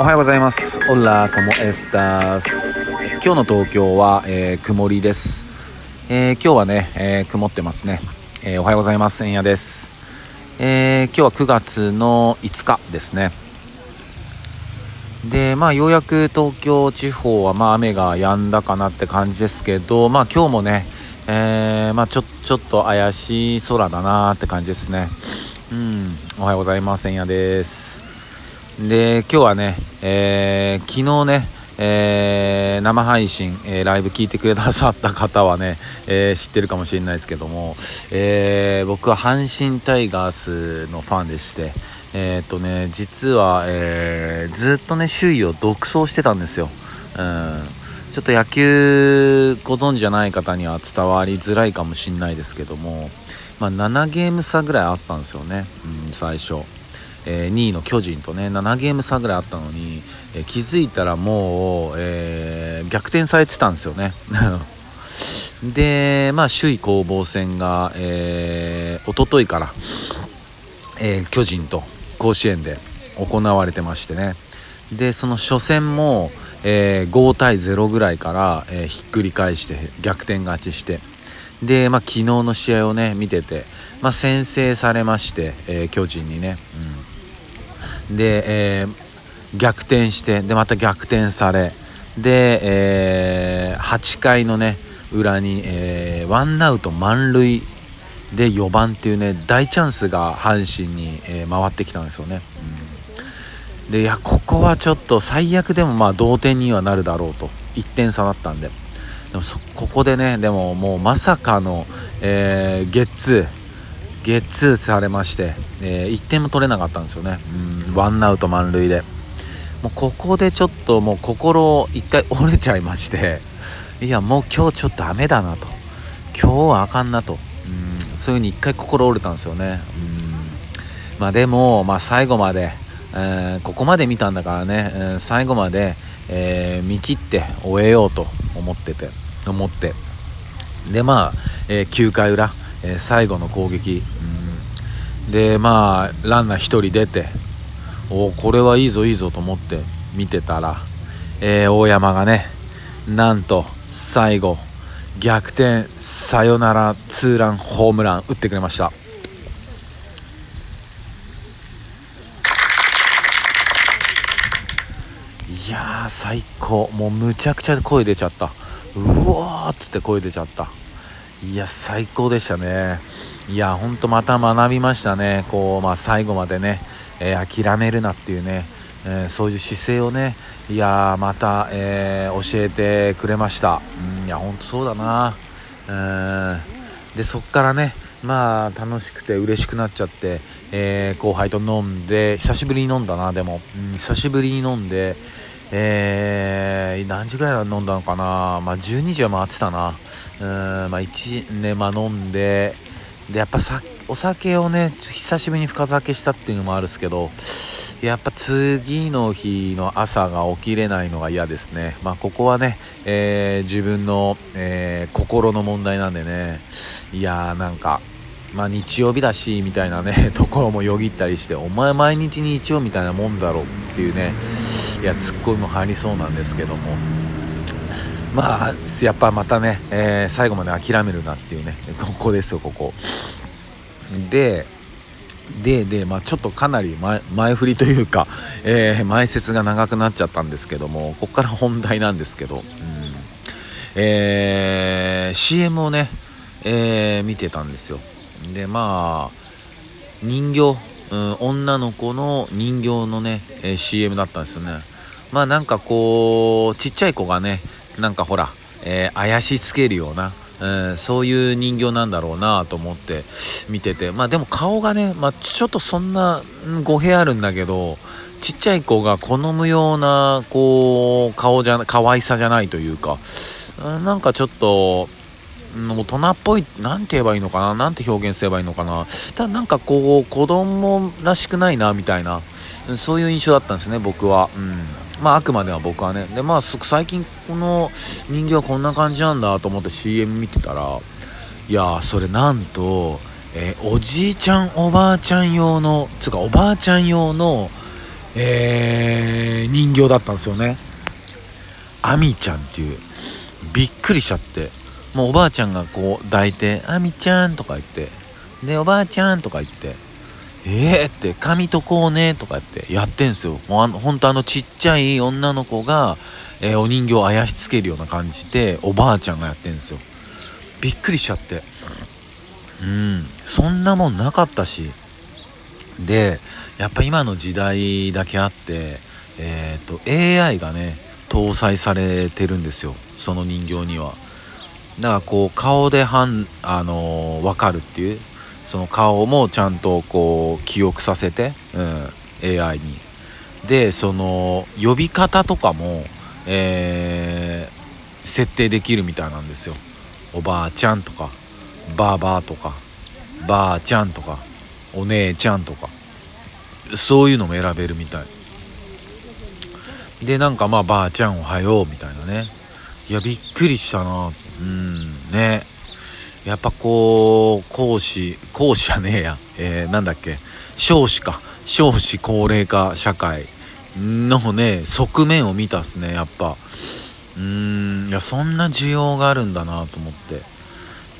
おはようございます。オラコモエスタス今日の東京は、えー、曇りです、えー、今日はね、えー、曇ってますね、えおはようございます。円谷です、え今日は9月の5日ですね。でまあようやく東京地方はまあ雨が止んだかなって感じですけどまあ今日もねえー、まあちょちょっと怪しい空だなって感じですね。うん。おはようございます。円谷です。で今日はね、えー、昨日ねえー、生配信、えー、ライブ聞いてくれたさった方はね、えー、知ってるかもしれないですけども、え僕は阪神タイガースのファンでして、えっとね、実は、えずっとね、首位を独走してたんですよ。うん。ちょっと野球ご存知じゃない方には伝わりづらいかもしれないですけども、まあ、7ゲーム差ぐらいあったんですよね、うん、最初、えー、2位の巨人とね7ゲーム差ぐらいあったのに、えー、気づいたらもう、えー、逆転されてたんですよね。で、まあ、首位攻防戦が、えー、一昨日から、え巨人と甲子園で行われてましてね。でその初戦も、えー、5対0ぐらいから、えー、ひっくり返して逆転勝ちして。で、まあ、昨日の試合をね見てて、まあ、先制されまして、えー、巨人にね、うん、で、え逆転してでまた逆転されで、え8回のね裏に、えワンアウト満塁で4番っていうね大チャンスが阪神に、え回ってきたんですよね。うん。でいやここはちょっと最悪でもまあ同点にはなるだろうと。1点差だったんで。でもここでねでももうまさかの、えー、ゲッツー。ゲッツーされまして、えー、1点も取れなかったんですよね。うんワンアウト満塁で。もうここでちょっともう心1回折れちゃいまして いやもう今日ちょっとダメだなと。今日はあかんなと。うんそういう風に1回心折れたんですよね。うんまあでも、まあ、最後までえー、ここまで見たんだからね、えー、最後まで、えー、見切って終えようと思ってて思って。でまあ、え9回裏、え最後の攻撃、うん、でまあランナー1人出ておこれはいいぞいいぞと思って見てたら、え大山がねなんと最後逆転サヨナラツーランホームラン打ってくれました。いや最高。もうむちゃくちゃ声出ちゃった。うわーっつって声出ちゃった。いや最高でしたね。いやほんとまた学びましたね。こう、まあ、最後までね、えー、諦めるなっていうね、えー、そういう姿勢をねいやまた、えー、教えてくれました。うんいやほんとそうだな。うんでそっからねまあ楽しくて嬉しくなっちゃって、え後輩と飲んで久しぶりに飲んだなでも、うん、久しぶりに飲んでえー、何時ぐらい飲んだのかな、まあ、12時は回ってたな、うんまあ、1ね、飲んで、でやっぱさお酒をね、久しぶりに深酒したっていうのもあるんですけど、やっぱ次の日の朝が起きれないのが嫌ですね、まあ、ここはね、えー、自分の、えー、心の問題なんでね、いやーなんか、まあ、日曜日だしみたいなね ところもよぎったりしてお前毎日日曜みたいなもんだろうっていうね。いやツッコミも入りそうなんですけども。まあやっぱまたね、えー、最後まで諦めるなっていうねここですよここ。ででで、まあ、ちょっとかなり前前振りというか、えー、前説が長くなっちゃったんですけどもここから本題なんですけど、うん。えー、CM をね、えー、見てたんですよ。でまあ人形、うん、女の子の人形のね、えー、CM だったんですよね。まあなんかこうちっちゃい子がねなんかほら、えー、怪しつけるような、えー、そういう人形なんだろうなと思って見てて。まあでも顔がね、まあ、ちょっとそんな語弊あるんだけどちっちゃい子が好むようなこう顔じゃ可愛さじゃないというかなんかちょっと大人っぽい、なんて言えばいいのかな、なんて表現すればいいのかな、ただなんかこう、子供らしくないな、みたいな、そういう印象だったんですね、僕は。うん。まあ、あくまでは僕はね。で、まあ、最近この人形はこんな感じなんだと思って CM 見てたら、いやそれなんと、えー、おじいちゃん、おばあちゃん用の、つうかおばあちゃん用の、えー、人形だったんですよね。アミちゃんっていう。びっくりしちゃって。もうおばあちゃんがこう抱いて「アミちゃん」とか言って。でおばあちゃんとか言って。えーって髪とこうねとかってやってんすよ。もうあの本当あのちっちゃい女の子が、えー、お人形をあやしつけるような感じでおばあちゃんがやってんすよ。びっくりしちゃって。うん。そんなもんなかったし。でやっぱ今の時代だけあってえっ、と AI がね搭載されてるんですよ。その人形には。だからこう顔ではん、あのー、分かるっていう。その顔もちゃんとこう記憶させて、うん、AI に。でその呼び方とかも、えー、設定できるみたいなんですよ。おばあちゃんとかばあばあとかばあちゃんとかお姉ちゃんとか。そういうのも選べるみたい。でなんかまあばあちゃんおはようみたいなね。いやびっくりしたな。うんね。やっぱこう講師講師じゃねえや、えー、なんだっけ。少子か。少子高齢化社会。のね側面を見たっすねやっぱ。うーんいやそんな需要があるんだなと思って。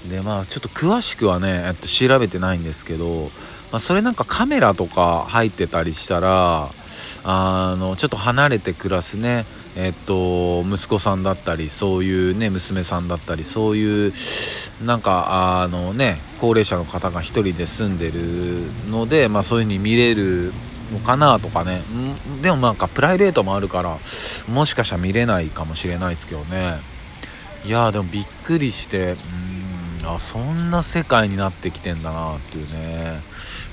でまあちょっと詳しくはね、えっと、調べてないんですけど、まあ、それなんかカメラとか入ってたりしたらあのちょっと離れて暮らすね。えっと、息子さんだったりそういうね娘さんだったりそういうなんかあのね高齢者の方が1人で住んでるので、まあ、そういう風に見れるのかなとかね。でもなんかプライベートもあるからもしかしたら見れないかもしれないですけどね。いやでもびっくりしてうんあそんな世界になってきてんだなっていうね。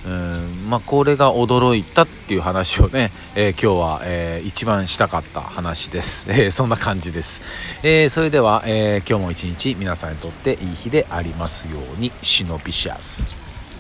うんまあ、これが驚いたっていう話をね、えー、今日は、えー、一番したかった話です、えー、そんな感じです、えそれでは、え今日も一日皆さんにとっていい日でありますようにシノビシャス。